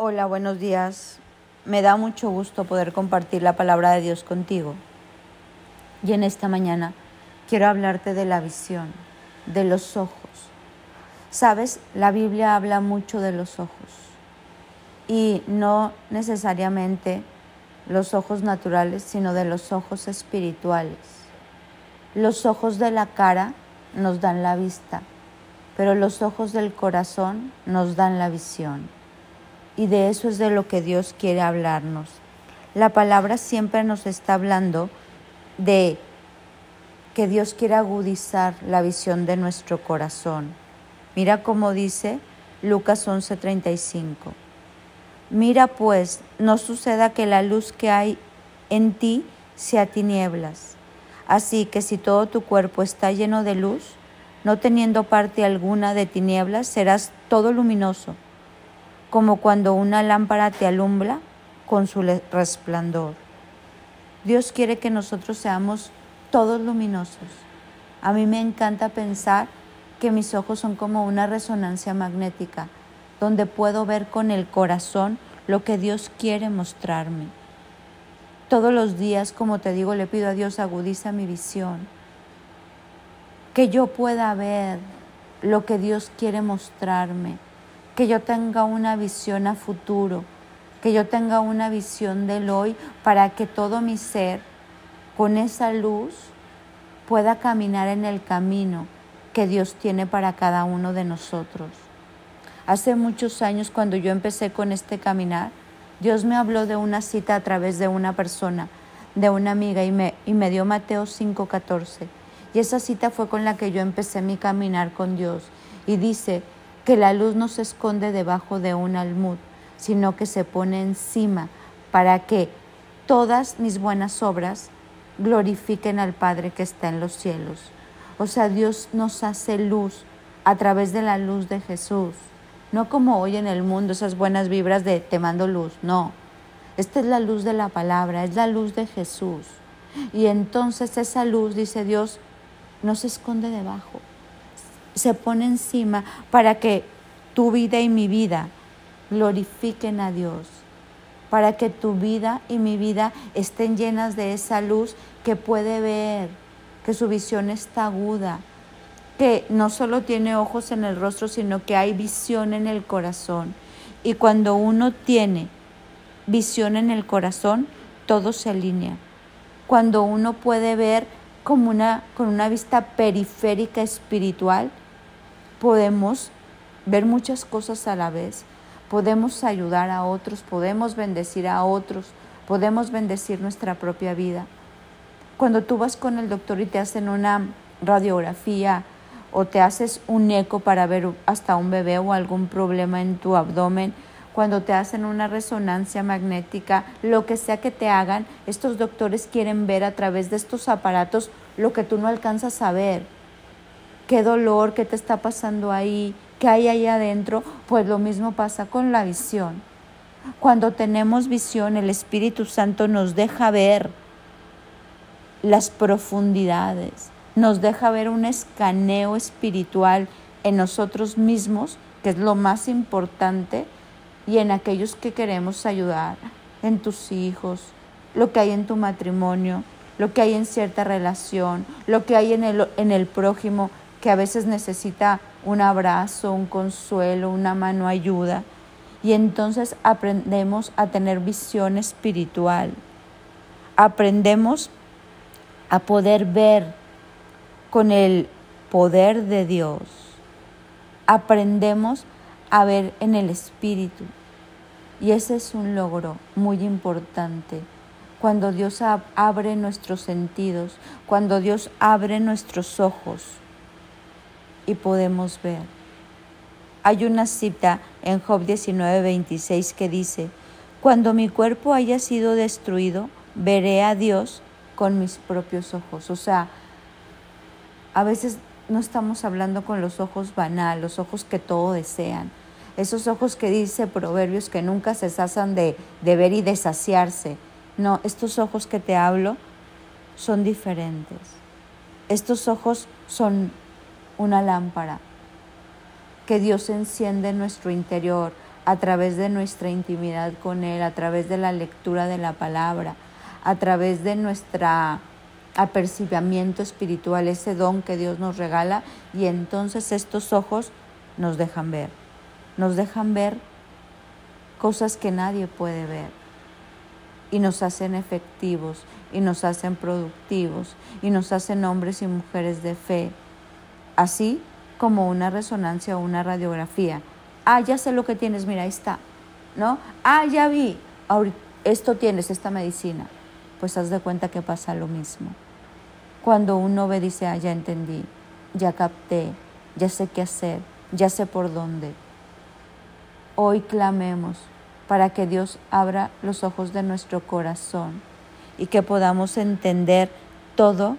Hola, buenos días. Me da mucho gusto poder compartir la palabra de Dios contigo. Y en esta mañana quiero hablarte de la visión, de los ojos. Sabes, la Biblia habla mucho de los ojos y no necesariamente los ojos naturales, sino de los ojos espirituales. Los ojos de la cara nos dan la vista, pero los ojos del corazón nos dan la visión y de eso es de lo que Dios quiere hablarnos. La palabra siempre nos está hablando de que Dios quiere agudizar la visión de nuestro corazón. Mira cómo dice Lucas 11:35. Mira pues, no suceda que la luz que hay en ti sea tinieblas. Así que si todo tu cuerpo está lleno de luz, no teniendo parte alguna de tinieblas, serás todo luminoso como cuando una lámpara te alumbra con su resplandor. Dios quiere que nosotros seamos todos luminosos. A mí me encanta pensar que mis ojos son como una resonancia magnética, donde puedo ver con el corazón lo que Dios quiere mostrarme. Todos los días, como te digo, le pido a Dios agudiza mi visión, que yo pueda ver lo que Dios quiere mostrarme que yo tenga una visión a futuro, que yo tenga una visión del hoy para que todo mi ser con esa luz pueda caminar en el camino que Dios tiene para cada uno de nosotros. Hace muchos años cuando yo empecé con este caminar, Dios me habló de una cita a través de una persona, de una amiga, y me, y me dio Mateo 5:14. Y esa cita fue con la que yo empecé mi caminar con Dios. Y dice, que la luz no se esconde debajo de un almud, sino que se pone encima para que todas mis buenas obras glorifiquen al Padre que está en los cielos. O sea, Dios nos hace luz a través de la luz de Jesús. No como hoy en el mundo esas buenas vibras de te mando luz, no. Esta es la luz de la palabra, es la luz de Jesús. Y entonces esa luz, dice Dios, no se esconde debajo, se pone encima para que tu vida y mi vida glorifiquen a Dios, para que tu vida y mi vida estén llenas de esa luz que puede ver, que su visión está aguda, que no solo tiene ojos en el rostro, sino que hay visión en el corazón. Y cuando uno tiene visión en el corazón, todo se alinea. Cuando uno puede ver como una, con una vista periférica espiritual, podemos ver muchas cosas a la vez, podemos ayudar a otros, podemos bendecir a otros, podemos bendecir nuestra propia vida. Cuando tú vas con el doctor y te hacen una radiografía o te haces un eco para ver hasta un bebé o algún problema en tu abdomen, cuando te hacen una resonancia magnética, lo que sea que te hagan, estos doctores quieren ver a través de estos aparatos lo que tú no alcanzas a ver qué dolor, qué te está pasando ahí, qué hay ahí adentro, pues lo mismo pasa con la visión. Cuando tenemos visión, el Espíritu Santo nos deja ver las profundidades, nos deja ver un escaneo espiritual en nosotros mismos, que es lo más importante, y en aquellos que queremos ayudar, en tus hijos, lo que hay en tu matrimonio, lo que hay en cierta relación, lo que hay en el, en el prójimo, que a veces necesita un abrazo, un consuelo, una mano ayuda. Y entonces aprendemos a tener visión espiritual. Aprendemos a poder ver con el poder de Dios. Aprendemos a ver en el espíritu. Y ese es un logro muy importante. Cuando Dios abre nuestros sentidos, cuando Dios abre nuestros ojos y podemos ver. Hay una cita en Job 19:26 que dice, cuando mi cuerpo haya sido destruido, veré a Dios con mis propios ojos. O sea, a veces no estamos hablando con los ojos banal, los ojos que todo desean. Esos ojos que dice Proverbios que nunca se sasan de, de ver y de saciarse. No, estos ojos que te hablo son diferentes. Estos ojos son una lámpara que Dios enciende en nuestro interior a través de nuestra intimidad con Él, a través de la lectura de la palabra, a través de nuestra apercibimiento espiritual, ese don que Dios nos regala y entonces estos ojos nos dejan ver, nos dejan ver cosas que nadie puede ver y nos hacen efectivos y nos hacen productivos y nos hacen hombres y mujeres de fe, así como una resonancia o una radiografía. Ah, ya sé lo que tienes, mira, ahí está, ¿no? Ah, ya vi, esto tienes, esta medicina. Pues haz de cuenta que pasa lo mismo. Cuando uno ve, dice, ah, ya entendí, ya capté, ya sé qué hacer, ya sé por dónde. Hoy clamemos para que Dios abra los ojos de nuestro corazón y que podamos entender todo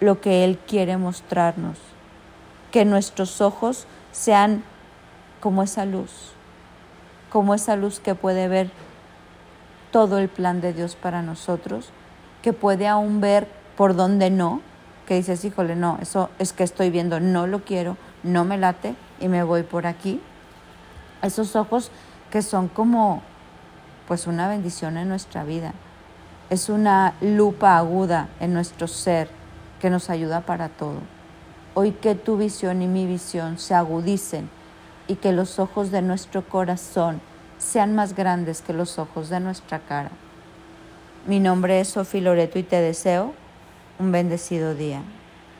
lo que Él quiere mostrarnos. Que nuestros ojos sean como esa luz, como esa luz que puede ver todo el plan de Dios para nosotros, que puede aún ver por donde no, que dices, híjole, no, eso es que estoy viendo, no lo quiero, no me late y me voy por aquí. Esos ojos que son como pues una bendición en nuestra vida. Es una lupa aguda en nuestro ser que nos ayuda para todo. Hoy que tu visión y mi visión se agudicen y que los ojos de nuestro corazón sean más grandes que los ojos de nuestra cara. Mi nombre es Sofía Loreto y te deseo un bendecido día.